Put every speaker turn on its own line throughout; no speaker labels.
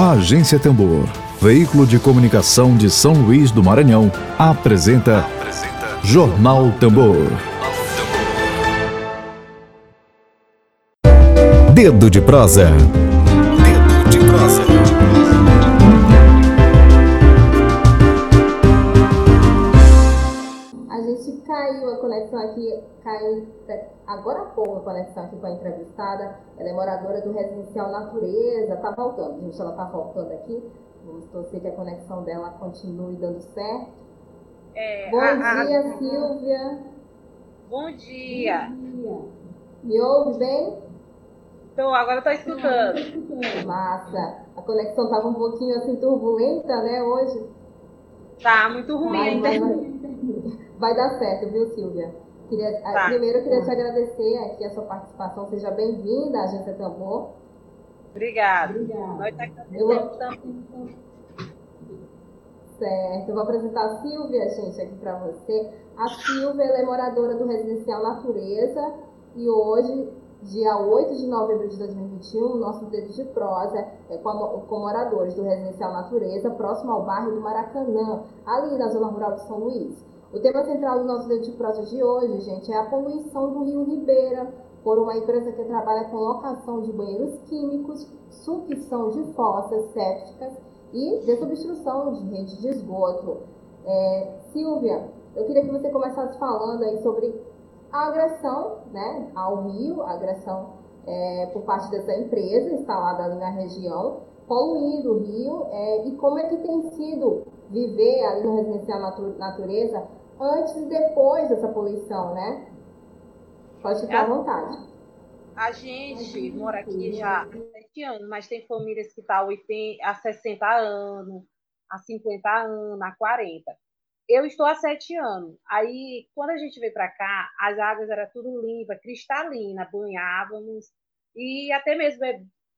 A Agência Tambor, veículo de comunicação de São Luís do Maranhão, apresenta, apresenta Jornal Tambor. Dedo de prosa.
Agora há pouco a conexão aqui com a entrevistada. Ela é moradora do residencial Natureza. Tá voltando, gente, ela tá voltando aqui. Vamos torcer que a conexão dela continue dando certo. É, Bom a, dia, a... Silvia.
Bom dia.
Bom dia. Me ouve bem?
Tô, agora estou escutando.
Massa. A conexão estava um pouquinho assim turbulenta, né, hoje?
Tá, muito ruim.
Mas, vai dar certo, viu, Silvia? Queria, tá. Primeiro, eu queria te agradecer aqui a sua participação. Seja bem-vinda à Agência Tambor.
Obrigada. Obrigada. Nós
eu Certo, eu vou apresentar a Silvia, gente, aqui para você. A Silvia é moradora do Residencial Natureza e hoje, dia 8 de novembro de 2021, nosso dedo de prosa é com, com moradores do Residencial Natureza, próximo ao bairro do Maracanã, ali na zona rural de São Luís. O tema central do nosso dedo de prosa de hoje, gente, é a poluição do Rio Ribeira por uma empresa que trabalha com locação de banheiros químicos, sucção de fossas sépticas e desobstrução de rede de esgoto. É, Silvia, eu queria que você começasse falando aí sobre a agressão né, ao rio, a agressão é, por parte dessa empresa instalada ali na região, poluindo o rio é, e como é que tem sido viver ali no residencial natureza antes e depois dessa poluição, né? Pode ficar à é. vontade.
A gente mora aqui já há sete anos, mas tem famílias que estão tá há 60 anos, há 50 anos, há 40. Eu estou há sete anos. Aí, quando a gente veio para cá, as águas eram tudo limpa, cristalina, banhávamos e até mesmo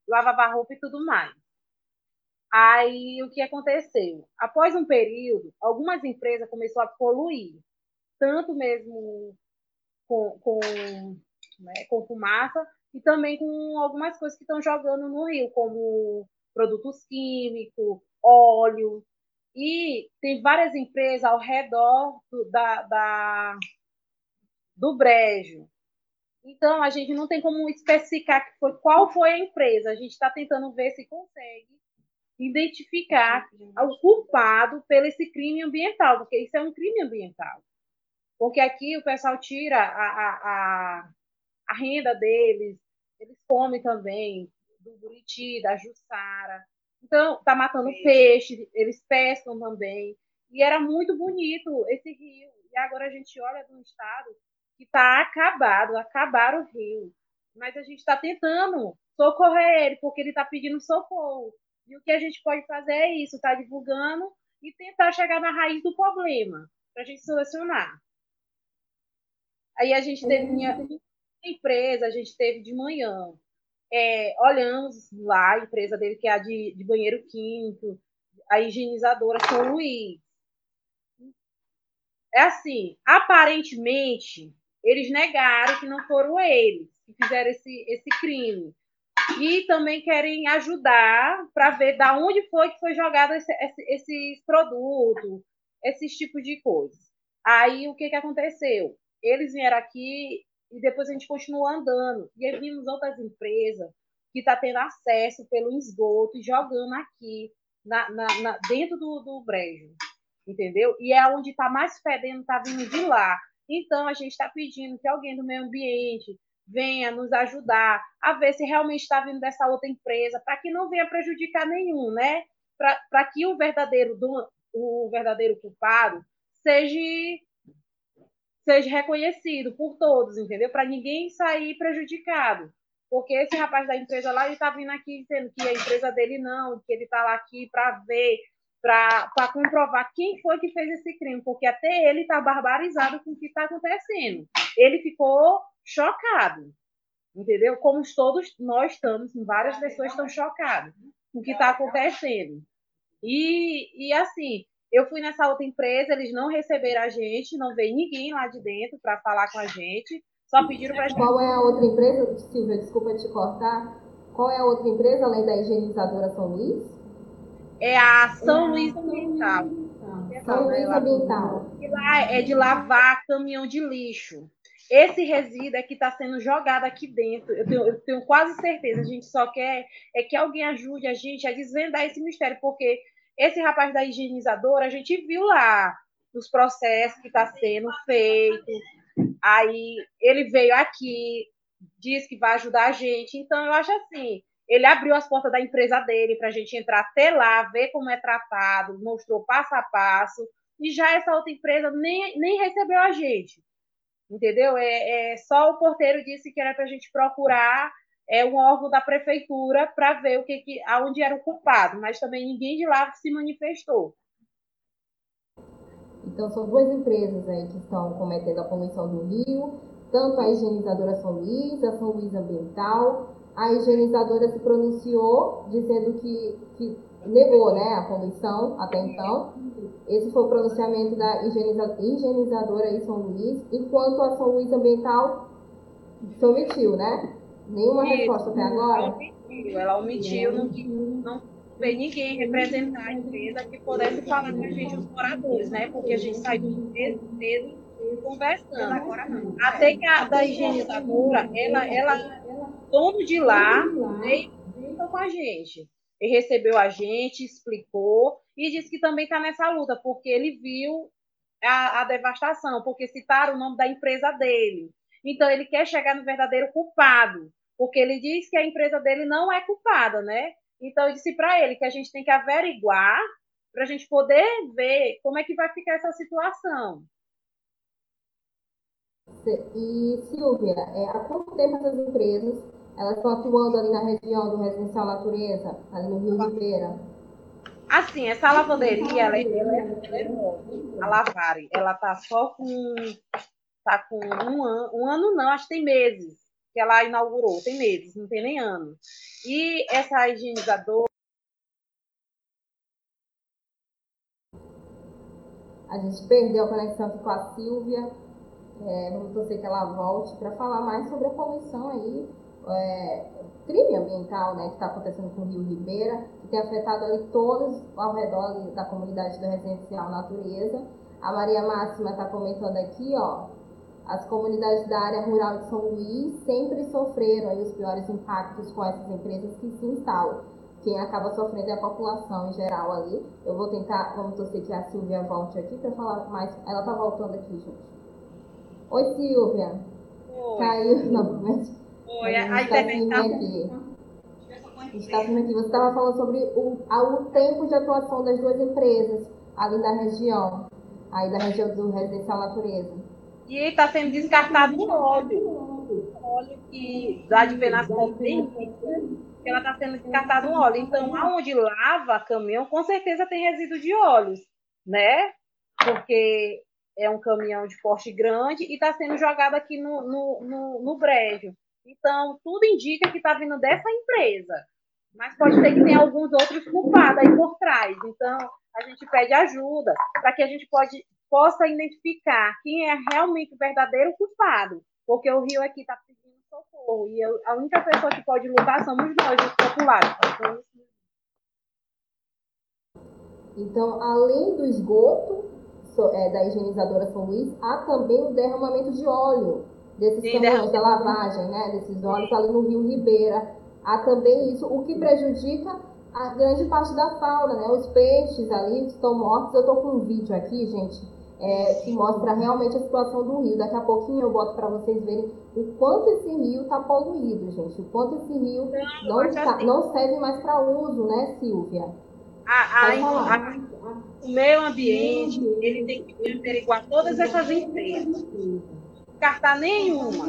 lavava roupa e tudo mais. Aí o que aconteceu? Após um período, algumas empresas começaram a poluir, tanto mesmo com, com, né, com fumaça e também com algumas coisas que estão jogando no rio, como produtos químicos, óleo. E tem várias empresas ao redor do, da, da, do brejo. Então, a gente não tem como especificar qual foi a empresa. A gente está tentando ver se consegue identificar o culpado pelo esse crime ambiental, porque isso é um crime ambiental. Porque aqui o pessoal tira a, a, a, a renda deles, eles comem também do buriti, da jussara. Então, está matando peixe. peixe, eles pescam também. E era muito bonito esse rio. E agora a gente olha de um estado que está acabado, acabaram o rio. Mas a gente está tentando socorrer ele, porque ele está pedindo socorro. E o que a gente pode fazer é isso, estar tá divulgando e tentar chegar na raiz do problema, para a gente solucionar. Aí a gente teve minha empresa, a gente teve de manhã. É, olhamos lá a empresa dele, que é a de, de banheiro químico, a higienizadora São Luís. É assim, aparentemente, eles negaram que não foram eles que fizeram esse, esse crime e também querem ajudar para ver da onde foi que foi jogado esse, esse, esses produtos, esses tipos de coisas. Aí o que, que aconteceu? Eles vieram aqui e depois a gente continuou andando. E aí vimos outras empresas que estão tá tendo acesso pelo esgoto e jogando aqui na, na, na dentro do, do brejo. Entendeu? E é onde está mais fedendo, está vindo de lá. Então a gente está pedindo que alguém do meio ambiente venha nos ajudar a ver se realmente está vindo dessa outra empresa, para que não venha prejudicar nenhum, né? Para que o verdadeiro, do, o verdadeiro culpado seja, seja reconhecido por todos, entendeu? Para ninguém sair prejudicado. Porque esse rapaz da empresa lá, ele está vindo aqui dizendo que a empresa dele não, que ele está lá aqui para ver, para comprovar quem foi que fez esse crime, porque até ele está barbarizado com o que está acontecendo. Ele ficou chocado, entendeu? Como todos nós estamos, várias pessoas estão chocadas com o que está acontecendo. E, e assim, eu fui nessa outra empresa, eles não receberam a gente, não veio ninguém lá de dentro para falar com a gente, só pediram para gente.
Qual é a outra empresa, Silvia? Desculpa te cortar. Qual é a outra empresa além da higienizadora São Luís?
é a São Luís Ambiental.
São Luís Ambiental.
E lá é de lavar caminhão de lixo. Esse resíduo é que está sendo jogado aqui dentro. Eu tenho, eu tenho, quase certeza. A gente só quer é que alguém ajude a gente a desvendar esse mistério, porque esse rapaz da higienizadora, a gente viu lá os processos que está sendo feito. Aí ele veio aqui, disse que vai ajudar a gente. Então, eu acho assim, ele abriu as portas da empresa dele para a gente entrar até lá, ver como é tratado, mostrou passo a passo, e já essa outra empresa nem, nem recebeu a gente. Entendeu? É, é só o porteiro disse que era para a gente procurar é um órgão da prefeitura para ver o que, que aonde era o culpado, mas também ninguém de lá se manifestou.
Então são duas empresas aí que estão cometendo a poluição do rio, tanto a higienizadora São Luís, a São Luís Ambiental. A higienizadora se pronunciou dizendo que, que negou né, a poluição até então. Esse foi o pronunciamento da higieniza, higienizadora em São Luís, enquanto a São Luís Ambiental se omitiu, né? Nenhuma Isso. resposta até agora? Ela
omitiu, ela omitiu, não, não veio ninguém representar a empresa que pudesse falar com a gente, os moradores, né? Porque a gente saiu mesmo, conversando. Agora, até que a da higienizadora, ela, ela, dono de lá, veio junto com a gente. Recebeu a gente, explicou e disse que também está nessa luta, porque ele viu a, a, devastação, porque citaram o nome da empresa dele. Então, ele quer chegar no verdadeiro culpado, porque ele diz que a empresa dele não é culpada, né? Então, eu disse para ele que a gente tem que averiguar para a gente poder ver como é que vai ficar essa situação.
E, Silvia, é, há quanto tempo essas empresas elas estão atuando ali na região do Residencial Natureza, ali no Rio Ribeira?
Assim, essa lavanderia, ela, é, ela é a Lavari, ela tá só com, tá com um ano, um ano não, acho que tem meses que ela inaugurou, tem meses, não tem nem ano. E essa higienizadora
A gente perdeu a conexão aqui com a Silvia. É, vamos torcer que ela volte para falar mais sobre a poluição aí, é, crime ambiental né, que está acontecendo com o Rio Ribeira, que tem afetado ali todos ao redor da comunidade do Residencial Natureza. A Maria Máxima está comentando aqui, ó, as comunidades da área rural de São Luís sempre sofreram aí os piores impactos com essas empresas que se instalam. Quem acaba sofrendo é a população em geral ali. Eu vou tentar, vamos torcer que a Silvia volte aqui para falar mais. Ela está voltando aqui, gente. Oi, Silvia.
Oi.
Caiu novamente.
Oi, a, a internet está
aqui. Está aqui. Você estava falando sobre o, o tempo de atuação das duas empresas ali da região, aí da região do Residencial Natureza.
E está sendo descartado um óleo. óleo que dá de ver nas tem, ela está sendo descartado um óleo. Então, aonde lava caminhão, com certeza tem resíduo de óleos, né? Porque é um caminhão de porte grande e está sendo jogado aqui no, no, no, no brejo. Então, tudo indica que está vindo dessa empresa. Mas pode ter que ter alguns outros culpados aí por trás. Então, a gente pede ajuda para que a gente pode, possa identificar quem é realmente o verdadeiro culpado, porque o Rio aqui está pedindo socorro e eu, a única pessoa que pode lutar somos nós, os populares.
Então, além do esgoto é, da higienizadora São Luís, há também o derramamento de óleo desses caminhões da lavagem, né, desses óleos ali no Rio Ribeira. Há também isso, o que prejudica a grande parte da fauna, né? Os peixes ali estão mortos. Eu estou com um vídeo aqui, gente, é, que mostra realmente a situação do rio. Daqui a pouquinho eu boto para vocês verem o quanto esse rio está poluído, gente. O quanto esse rio não, está, assim. não serve mais para uso, né, Silvia?
A, a, a, o meio ambiente, ele tem que averiguar todas essas empresas. Cartar nenhuma.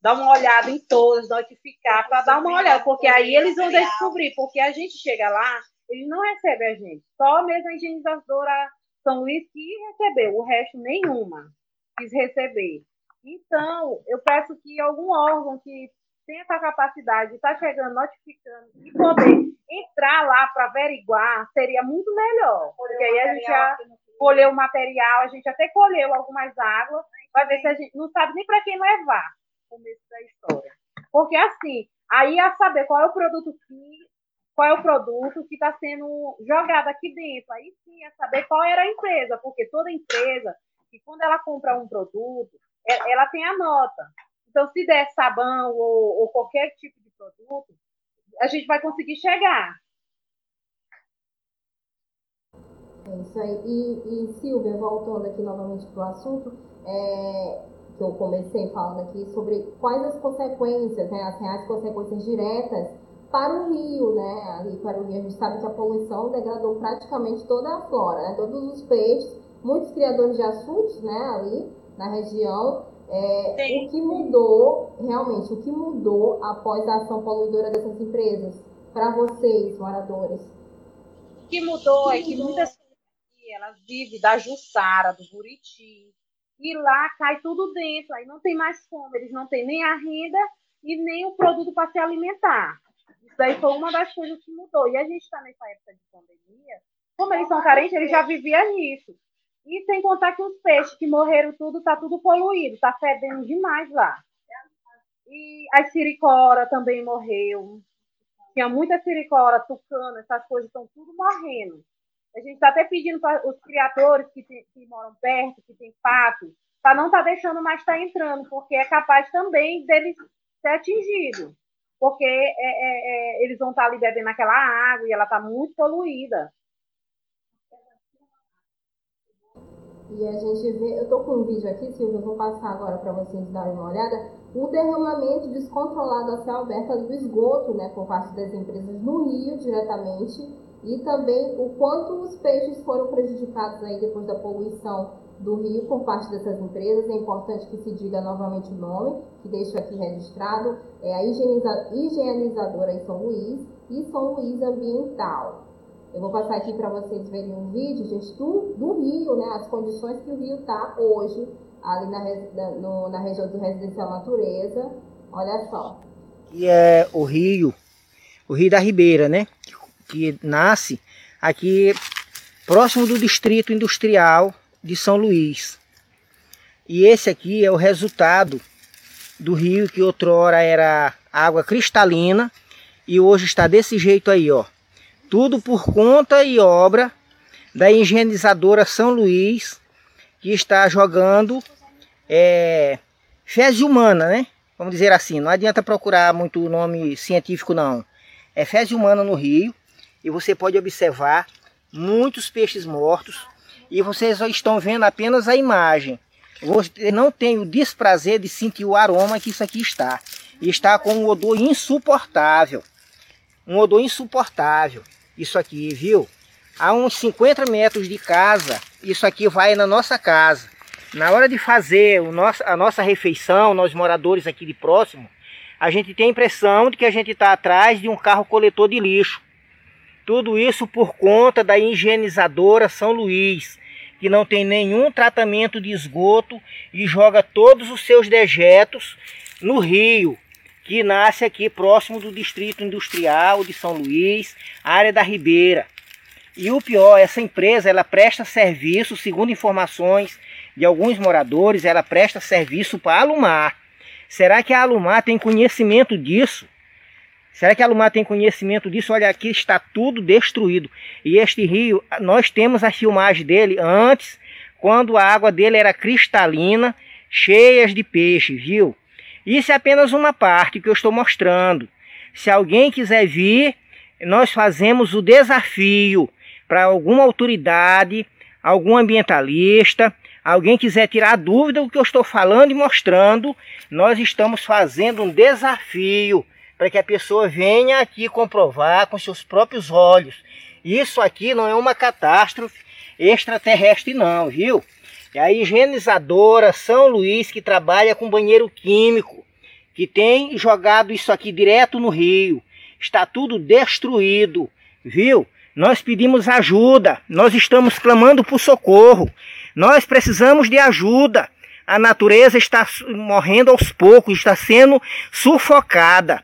Dar uma olhada em todas, notificar, para dar uma olhada, porque aí eles vão descobrir, porque a gente chega lá, eles não recebem a gente. Só mesmo a higienizadora são Luís que recebeu, o resto nenhuma quis receber. Então, eu peço que algum órgão que tenha essa capacidade de estar tá chegando, notificando e poder entrar lá para averiguar seria muito melhor. Porque aí a gente já colheu o material, a gente até colheu algumas águas, vai ver se a gente não sabe nem para quem levar o começo da história. Porque assim, aí a saber qual é o produto que qual é o produto que está sendo jogado aqui dentro. Aí sim é saber qual era a empresa, porque toda empresa, que quando ela compra um produto, é, ela tem a nota. Então, se der sabão ou, ou qualquer tipo de produto, a gente vai conseguir chegar.
É isso aí. E, e Silvia, voltando aqui novamente para o assunto, é, que eu comecei falando aqui sobre quais as consequências, né, as reais consequências diretas para o rio, né? Ali para o rio, a gente sabe que a poluição degradou praticamente toda a flora, né? Todos os peixes, muitos criadores de açudes, né? Ali na região. É, o que mudou, realmente, o que mudou após a ação poluidora dessas empresas para vocês, moradores?
O que mudou é que muitas elas vivem da Jussara, do Buriti, e lá cai tudo dentro, aí não tem mais fome, eles não têm nem a renda e nem o produto para se alimentar. Isso daí foi uma das coisas que mudou. E a gente está nessa época de pandemia, como eles são carentes, eles já viviam nisso. E sem contar que os peixes que morreram tudo, está tudo poluído, está fedendo demais lá. E a siricora também morreu. Tinha muita siricora, tucana, essas coisas estão tudo morrendo. A gente está até pedindo para os criadores que, tem, que, moram perto, que tem pato, para não estar tá deixando mais estar tá entrando, porque é capaz também deles ser atingido. Porque é, é, é, eles vão estar tá ali bebendo aquela água e ela está muito poluída.
E a gente vê, eu estou com um vídeo aqui, Silvia, eu vou passar agora para vocês darem uma olhada. O derramamento descontrolado a céu aberto do esgoto, né, por parte das empresas no Rio, diretamente, e também o quanto os peixes foram prejudicados aí depois da poluição do rio por parte dessas empresas. É importante que se diga novamente o nome, que deixo aqui registrado, é a higieniza higienizadora em São Luís e São Luís Ambiental. Eu vou passar aqui para vocês verem um vídeo, gente, do, do rio, né, as condições que o rio está hoje, ali na, no, na região do Residencial Natureza. Olha só.
E é o rio, o rio da Ribeira, né? Que nasce aqui próximo do distrito industrial de São Luís. E esse aqui é o resultado do rio que outrora era água cristalina e hoje está desse jeito aí, ó. Tudo por conta e obra da higienizadora São Luís, que está jogando é, fezes humana, né? Vamos dizer assim, não adianta procurar muito nome científico não. É fezes humana no rio e você pode observar muitos peixes mortos e vocês estão vendo apenas a imagem. Você não tem o desprazer de sentir o aroma que isso aqui está. E está com um odor insuportável. Um odor insuportável. Isso aqui, viu? A uns 50 metros de casa, isso aqui vai na nossa casa. Na hora de fazer nosso, a nossa refeição, nós moradores aqui de próximo, a gente tem a impressão de que a gente está atrás de um carro coletor de lixo. Tudo isso por conta da higienizadora São Luís, que não tem nenhum tratamento de esgoto e joga todos os seus dejetos no rio, que nasce aqui próximo do distrito industrial de São Luís, área da Ribeira. E o pior, essa empresa ela presta serviço, segundo informações de alguns moradores, ela presta serviço para a Alumar. Será que a Alumar tem conhecimento disso? Será que a Lumar tem conhecimento disso? Olha, aqui está tudo destruído. E este rio, nós temos a filmagem dele antes, quando a água dele era cristalina, cheias de peixe, viu? Isso é apenas uma parte que eu estou mostrando. Se alguém quiser vir, nós fazemos o desafio para alguma autoridade, algum ambientalista, alguém quiser tirar dúvida do que eu estou falando e mostrando, nós estamos fazendo um desafio para que a pessoa venha aqui comprovar com seus próprios olhos. Isso aqui não é uma catástrofe extraterrestre não, viu? É a higienizadora São Luís que trabalha com banheiro químico, que tem jogado isso aqui direto no rio. Está tudo destruído, viu? Nós pedimos ajuda, nós estamos clamando por socorro. Nós precisamos de ajuda. A natureza está morrendo aos poucos, está sendo sufocada.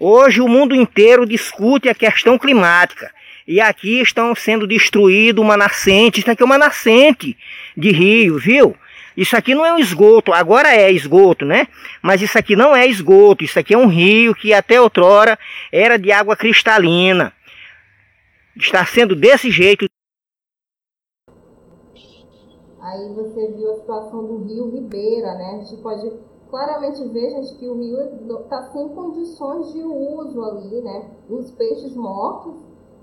Hoje o mundo inteiro discute a questão climática. E aqui estão sendo destruído uma nascente, isso aqui é uma nascente de rio, viu? Isso aqui não é um esgoto, agora é esgoto, né? Mas isso aqui não é esgoto, isso aqui é um rio que até outrora era de água cristalina. está sendo desse jeito.
Aí você viu a situação do rio Ribeira, né? A gente pode claramente ver, gente, que o rio está sem condições de uso ali, né? Os peixes mortos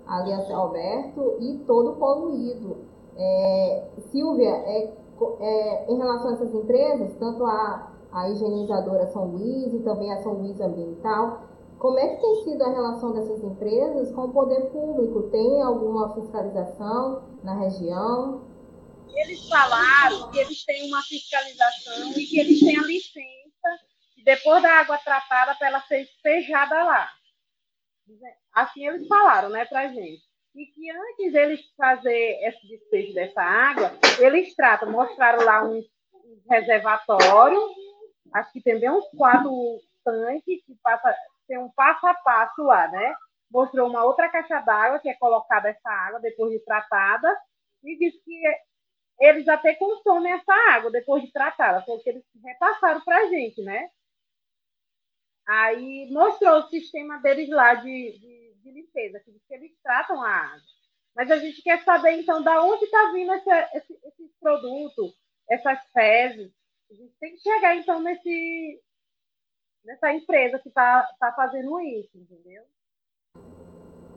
ali a céu aberto e todo poluído. É, Silvia, é, é, em relação a essas empresas, tanto a, a higienizadora São Luís e também a São Luís Ambiental, como é que tem sido a relação dessas empresas com o poder público? Tem alguma fiscalização na região?
Eles falaram que eles têm uma fiscalização e que eles têm a licença depois da água tratada para ela ser despejada lá. Assim eles falaram, né, para gente. E que antes eles fazer esse despejo dessa água, eles tratam, mostraram lá um, reservatório, acho que tem bem uns quatro tanques que passa, tem um passo a passo lá, né? Mostrou uma outra caixa d'água que é colocada essa água depois de tratada e disse que eles até consomem essa água depois de tratada, foi o que eles repassaram para a gente, né? Aí mostrou o sistema deles lá de, de, de limpeza, que eles tratam a água. Mas a gente quer saber, então, da onde está vindo esse, esse, esse produto, essas fezes. A gente tem que chegar, então, nesse, nessa empresa que está tá fazendo isso, entendeu?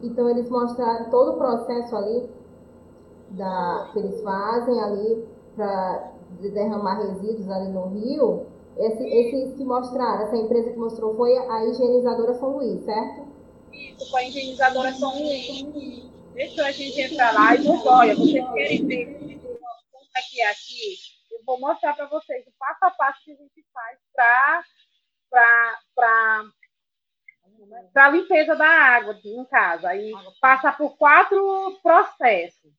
Então, eles mostraram todo o processo ali da, que eles fazem ali para derramar resíduos ali no rio esse, esses que mostraram, essa empresa que mostrou foi a higienizadora São Luís, certo?
Isso, foi a higienizadora São Luís. Deixa a gente entrar lá e. Olha, vocês querem ver como é que é aqui? Eu vou mostrar para vocês o passo a passo que a gente faz para para a limpeza da água em casa. Aí passa por quatro processos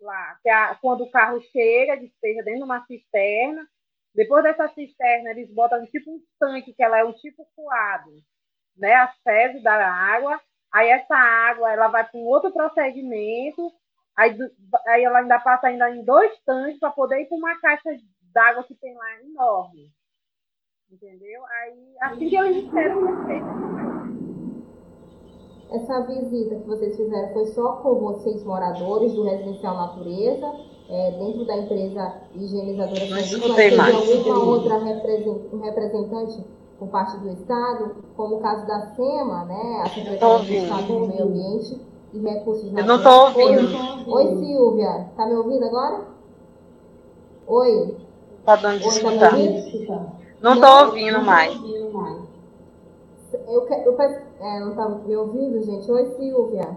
lá. Que é quando o carro chega, despeja dentro de uma cisterna, depois dessa cisterna, eles botam tipo um tanque, que ela é um tipo coado, né? A sede da água. Aí essa água, ela vai para um outro procedimento. Aí, aí ela ainda passa ainda em dois tanques para poder ir para uma caixa d'água que tem lá enorme. Entendeu? Aí, assim que eles esperam ser
Essa visita que vocês fizeram foi só com vocês, moradores do Residencial Natureza? é, dentro da empresa higienizadora de serviço, mas teve alguma outra representante por parte do Estado, como o caso da SEMA, né, a Secretaria do Estado do Meio Ambiente e Recursos
Naturais. Eu não estou ouvindo.
Oi, Oi, Silvia, tá me ouvindo agora? Oi?
Tá dando de Tá não estou ouvindo mais.
Eu, eu, é, não tá me ouvindo, gente? Oi, Silvia.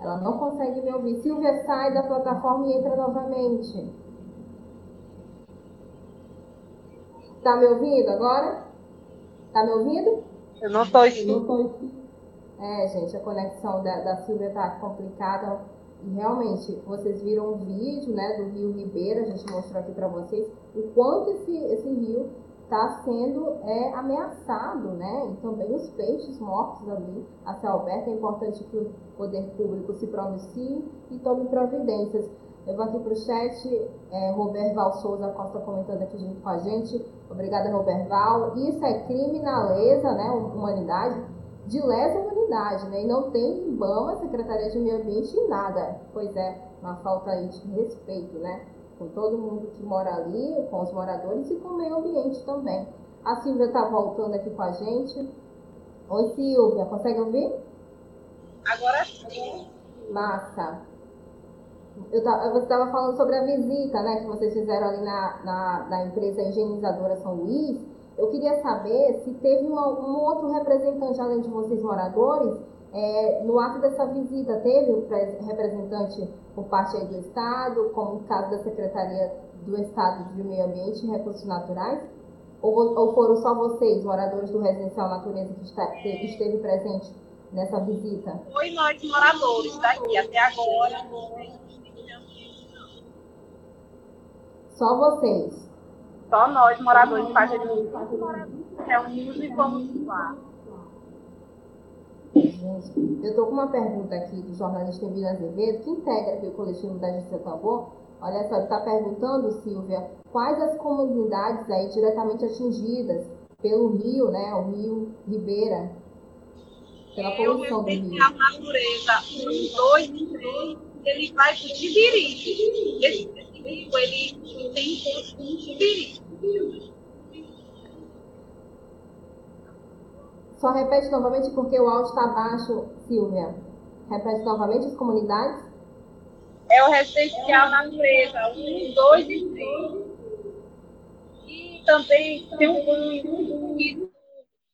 Ela não consegue me ouvir. Silvia, sai da plataforma e entra novamente. Tá me ouvindo agora? Tá me ouvindo?
Eu não estou ouvindo.
É, gente, a conexão da, da Silvia tá complicada. E realmente, vocês viram um vídeo né, do Rio Ribeira, a gente mostrou aqui para vocês, o quanto esse, esse rio está sendo é, ameaçado, né? E também os peixes mortos ali a céu aberto. É importante que o poder público se pronuncie e tome providências. Eu vou aqui para o chat, é, Roberval Souza Costa comentando aqui junto com a gente. Obrigada, Roberval. Isso é crime na lesa, né? Humanidade, de lesa humanidade, né? E não tem IBAMA, Secretaria de Meio Ambiente, nada. Pois é, uma falta aí de respeito, né? Com todo mundo que mora ali, com os moradores e com o meio ambiente também. A Silvia está voltando aqui com a gente. Oi, Silvia, consegue ouvir?
Agora sim.
Massa. Eu você estava falando sobre a visita né, que vocês fizeram ali na, na, na empresa higienizadora São Luís. Eu queria saber se teve uma, um outro representante, além de vocês moradores, é, no ato dessa visita, teve o representante por parte aí do Estado, como no caso da Secretaria do Estado de Meio Ambiente e Recursos Naturais? Ou, ou foram só vocês, moradores do Residencial Natureza, que está, esteve presente nessa visita?
Foi nós, moradores daqui, até agora.
Só vocês?
Só nós, moradores, fazemos reunimos e vamos lá.
Gente, eu estou com uma pergunta aqui do jornalista Emílio Azevedo, que integra aqui o coletivo da Justiça Tambor. Olha só, ele está perguntando, Silvia, quais as comunidades aí diretamente atingidas pelo rio, né, o rio Ribeira?
pela poluição do rio. a natureza, um, dois três, ele vai para o Tibiri. Esse rio, ele tem encontro com o Tibiri.
Só repete novamente porque o áudio está baixo, Silvia. Repete novamente as comunidades.
É o residencial natureza, um, dois e três. E também tem um banho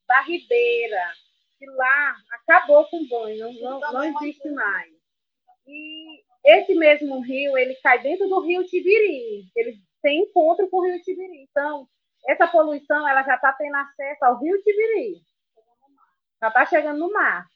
da Ribeira, que lá acabou com o banho, não, não, existe mais. E esse mesmo rio, ele cai dentro do rio Tibiri. Ele tem encontro com o rio Tibiri. Então, essa poluição, ela já está tendo acesso ao rio Tibiri. Já está chegando no mar.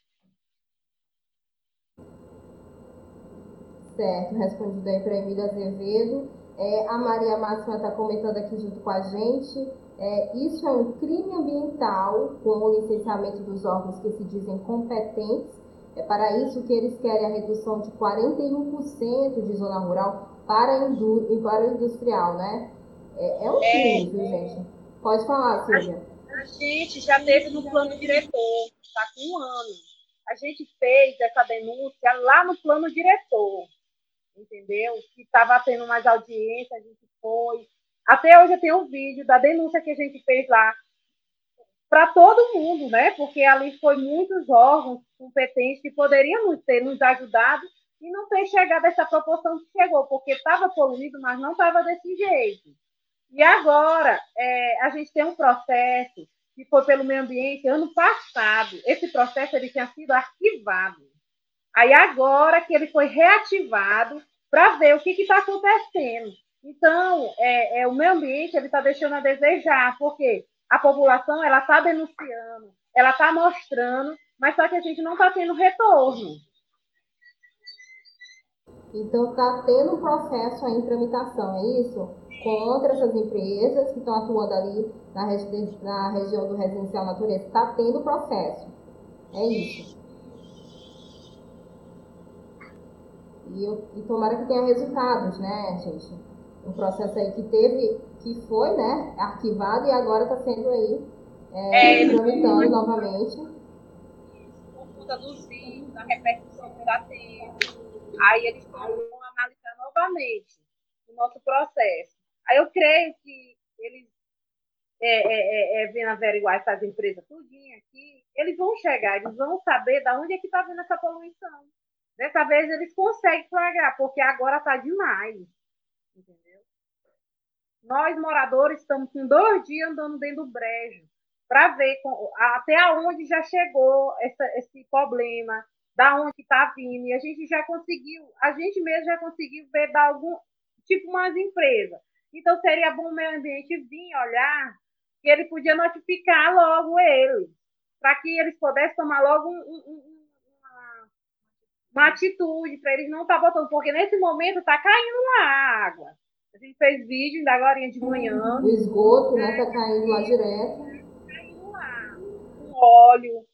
Certo, respondido aí para Emília Azevedo. É, a Maria Máxima está comentando aqui junto com a gente. É, isso é um crime ambiental com o licenciamento dos órgãos que se dizem competentes. É para isso que eles querem a redução de 41% de zona rural para, indú para o industrial, né? É, é um é. crime, viu, gente? Pode falar, Silvia.
A gente já teve no plano diretor, está com um ano. A gente fez essa denúncia lá no plano diretor, entendeu? Que estava tendo mais audiência, a gente foi. Até hoje eu tenho um vídeo da denúncia que a gente fez lá para todo mundo, né? Porque ali foi muitos órgãos competentes que poderiam ter nos ajudado e não ter chegado essa proporção que chegou, porque estava poluído, mas não estava desse jeito. E agora, é, a gente tem um processo que foi pelo meio ambiente ano passado. Esse processo ele tinha sido arquivado. Aí agora que ele foi reativado para ver o que está acontecendo. Então, é, é, o meio ambiente ele está deixando a desejar, porque a população ela está denunciando, ela está mostrando, mas só que a gente não está tendo retorno.
Então, está tendo um processo aí em tramitação, é isso? Contra essas empresas que estão atuando ali na, na região do residencial natureza. Está tendo processo. É isso. E, eu, e tomara que tenha resultados, né, gente? Um processo aí que teve, que foi, né, arquivado e agora está sendo aí é, é, tramitando novamente.
Por conta dos vídeos, da repercussão que está tendo Aí eles vão analisar novamente o nosso processo. Aí eu creio que eles, é, é, é, é vendo averiguar essas empresas tudinho aqui, eles vão chegar, eles vão saber de onde é que está vindo essa poluição. Dessa vez eles conseguem flagrar, porque agora está demais. Entendeu? Nós, moradores, estamos com dois dias andando dentro do brejo para ver com, até onde já chegou essa, esse problema, da onde está vindo, e a gente já conseguiu, a gente mesmo já conseguiu ver da algum, tipo umas empresas. Então seria bom o meio ambiente vir olhar que ele podia notificar logo ele, para que eles pudessem tomar logo um, um, uma, uma, atitude, para eles não estar tá botando, porque nesse momento está caindo lá a água. A gente fez vídeo ainda agora de manhã.
O esgoto, né, tá caindo lá direto.
Tá caindo lá. Com óleo,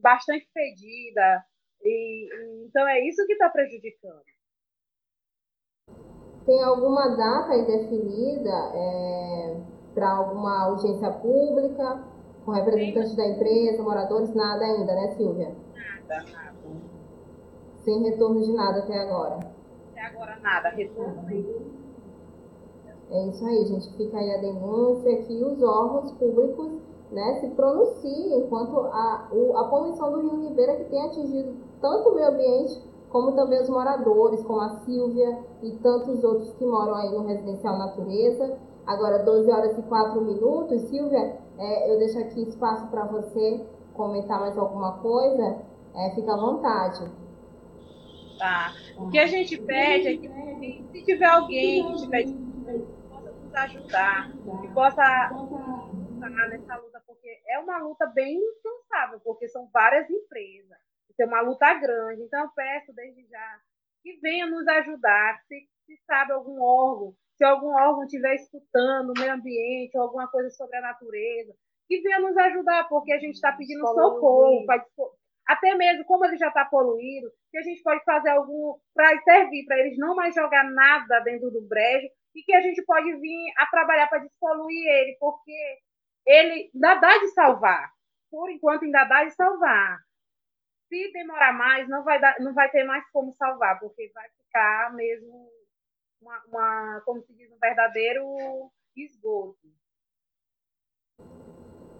bastante fedida, e, então é isso que está prejudicando.
Tem alguma data aí definida é, para alguma audiência pública, com representantes da empresa, moradores? Nada ainda, né, Silvia?
Nada, nada.
Sem retorno de nada até agora.
Até agora nada, retorno
É isso aí, gente. Fica aí a denúncia que os órgãos públicos né, se pronunciem enquanto a, o, a poluição do Rio Ribeira que tem atingido tanto o meio ambiente como também os moradores, como a Silvia e tantos outros que moram aí no Residencial Natureza. Agora, 12 horas e 4 minutos. Silvia, é, eu deixo aqui espaço para você comentar mais alguma coisa. É, fica à vontade.
Tá. O que a gente pede é que, se tiver alguém que tiver que possa nos ajudar, que possa nessa luta, porque é uma luta bem incansável, porque são várias empresas ser uma luta grande. Então, eu peço desde já que venha nos ajudar, se, se sabe algum órgão, se algum órgão estiver escutando o meio ambiente ou alguma coisa sobre a natureza, que venha nos ajudar, porque a gente está pedindo socorro, pra, até mesmo como ele já está poluído, que a gente pode fazer algum para servir, para eles não mais jogar nada dentro do brejo, e que a gente pode vir a trabalhar para despoluir ele, porque ele ainda dá de salvar. Por enquanto, ainda dá de salvar. Se demorar mais, não vai, dar, não vai ter mais como salvar, porque vai ficar mesmo uma, uma como se diz, um verdadeiro esgoto.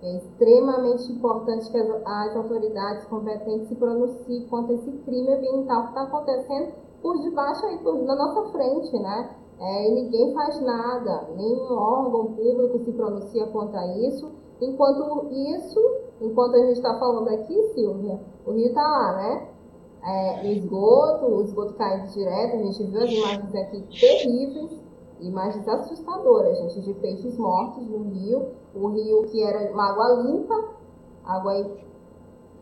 É extremamente importante que as, as autoridades competentes se pronunciem contra esse crime ambiental que está acontecendo por debaixo aí, por, na nossa frente, né? É, e ninguém faz nada, nenhum órgão público se pronuncia contra isso. Enquanto isso, enquanto a gente está falando aqui, Silvia, o rio está lá, né? É, esgoto, o esgoto caindo direto, a gente viu as imagens aqui terríveis, imagens assustadoras, gente, de peixes mortos no rio, o rio que era uma água limpa, água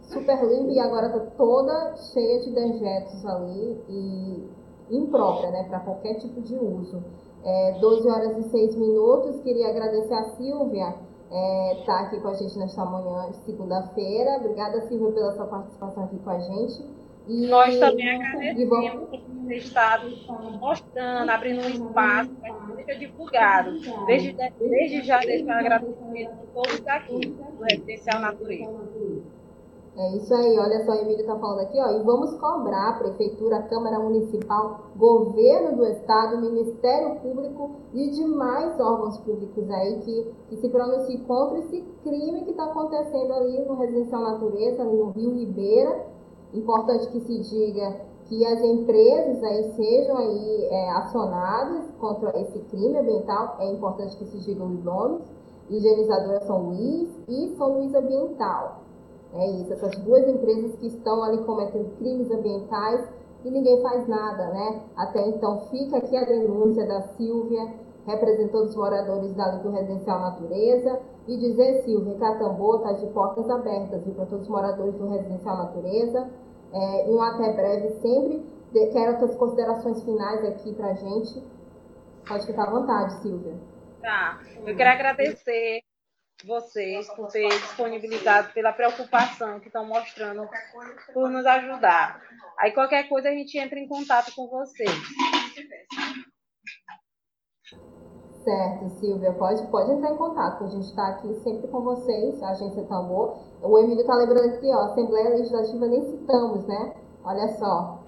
super limpa e agora está toda cheia de dejetos ali e imprópria, né, para qualquer tipo de uso. É, 12 horas e 6 minutos, queria agradecer a Silvia é, tá aqui com a gente nesta manhã de segunda-feira. Obrigada, Silvia, pela sua participação aqui com a gente.
E, Nós também agradecemos ter estado mostrando, abrindo um espaço para que seja divulgado. Desde, desde já, deixo um agradecimento a todos aqui do Residencial Natureza.
É isso aí, olha só, o Emílio está falando aqui, ó, e vamos cobrar a Prefeitura, Câmara Municipal, Governo do Estado, Ministério Público e demais órgãos públicos aí que, que se pronunciem contra esse crime que está acontecendo ali no Residencial Natureza, no Rio Ribeira. Importante que se diga que as empresas aí sejam aí é, acionadas contra esse crime ambiental, é importante que se digam os nomes, Higienizadora São Luís e São Luís Ambiental. É isso, essas duas empresas que estão ali cometendo crimes ambientais e ninguém faz nada, né? Até então fica aqui a denúncia da Silvia, representando os moradores da do Residencial Natureza, e dizer, Silvia, Tambor está de portas abertas para todos os moradores do Residencial Natureza. É, e um até breve sempre. Quero outras considerações finais aqui para a gente. Pode ficar à vontade, Silvia.
Tá. Eu quero agradecer vocês por ter disponibilizado, pela preocupação que estão mostrando por nos ajudar. Aí qualquer coisa a gente entra em contato com vocês.
Certo, Silvia, pode, pode entrar em contato, a gente está aqui sempre com vocês, a agência Tambor. O Emílio está lembrando aqui, ó, Assembleia Legislativa nem citamos, né? Olha só,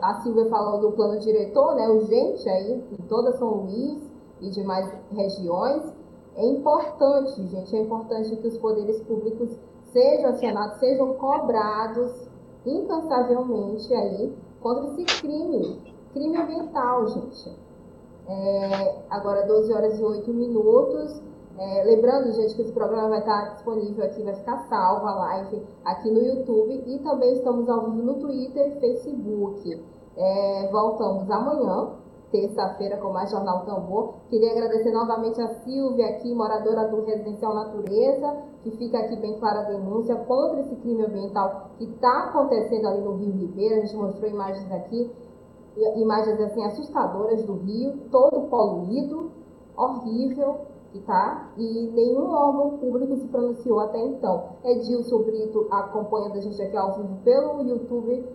a Silvia falou do plano diretor, né, urgente aí, em toda São Luís e demais regiões. É importante, gente, é importante que os poderes públicos sejam acionados, sejam cobrados incansavelmente aí contra esse crime, crime ambiental, gente. É, agora 12 horas e 8 minutos. É, lembrando, gente, que esse programa vai estar disponível aqui, vai ficar salvo a live aqui no YouTube e também estamos ao vivo no Twitter e Facebook. É, voltamos amanhã terça-feira com mais Jornal Tambor. Queria agradecer novamente a Silvia aqui, moradora do Residencial Natureza, que fica aqui bem clara a denúncia contra esse crime ambiental que está acontecendo ali no Rio Ribeira. A gente mostrou imagens aqui, imagens assim assustadoras do rio, todo poluído, horrível, tá? E nenhum órgão público se pronunciou até então. Edilson Brito acompanhando a gente aqui ao vivo pelo YouTube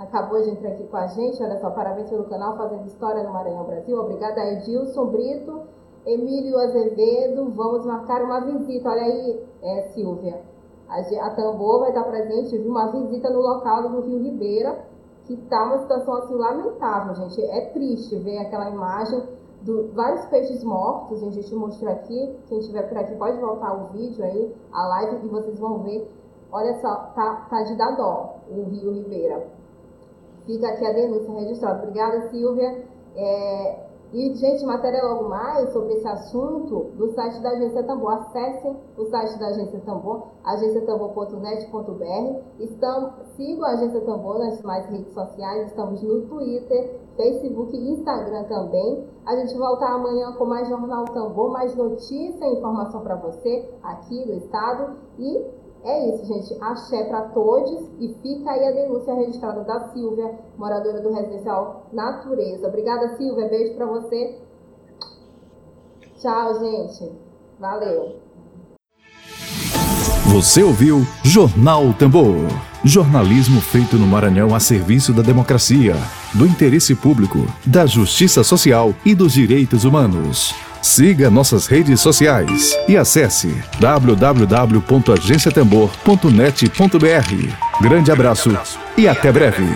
acabou de entrar aqui com a gente. Olha só, parabéns pelo canal Fazendo História no Maranhão Brasil. Obrigada, Edilson Brito, Emílio Azevedo. Vamos marcar uma visita. Olha aí, é, Silvia. A, a Tambor vai estar presente, viu? Uma visita no local do Rio Ribeira, que está uma situação assim lamentável, gente. É triste ver aquela imagem do vários peixes mortos. Gente mostrou aqui. Quem estiver por aqui pode voltar o vídeo aí, a live, e vocês vão ver. Olha só, tá, tá de dar dó o Rio Ribeira. Fica aqui a denúncia registrada. Obrigada, Silvia. É, e, gente, matéria logo mais sobre esse assunto do site da Agência Tambor. Acessem o site da Agência Tambor, agenciatambor.net.br. Sigam a Agência Tambor nas demais redes sociais. Estamos no Twitter, Facebook e Instagram também. A gente volta amanhã com mais Jornal Tambor, mais notícia e informação para você aqui do Estado. E é isso, gente. Axé para todos e fica aí a denúncia registrada da Silvia, moradora do residencial Natureza. Obrigada, Silvia. Beijo para você. Tchau, gente. Valeu.
Você ouviu Jornal Tambor. Jornalismo feito no Maranhão a serviço da democracia, do interesse público, da justiça social e dos direitos humanos. Siga nossas redes sociais e acesse www.agenciatembor.net.br. Grande abraço e até breve.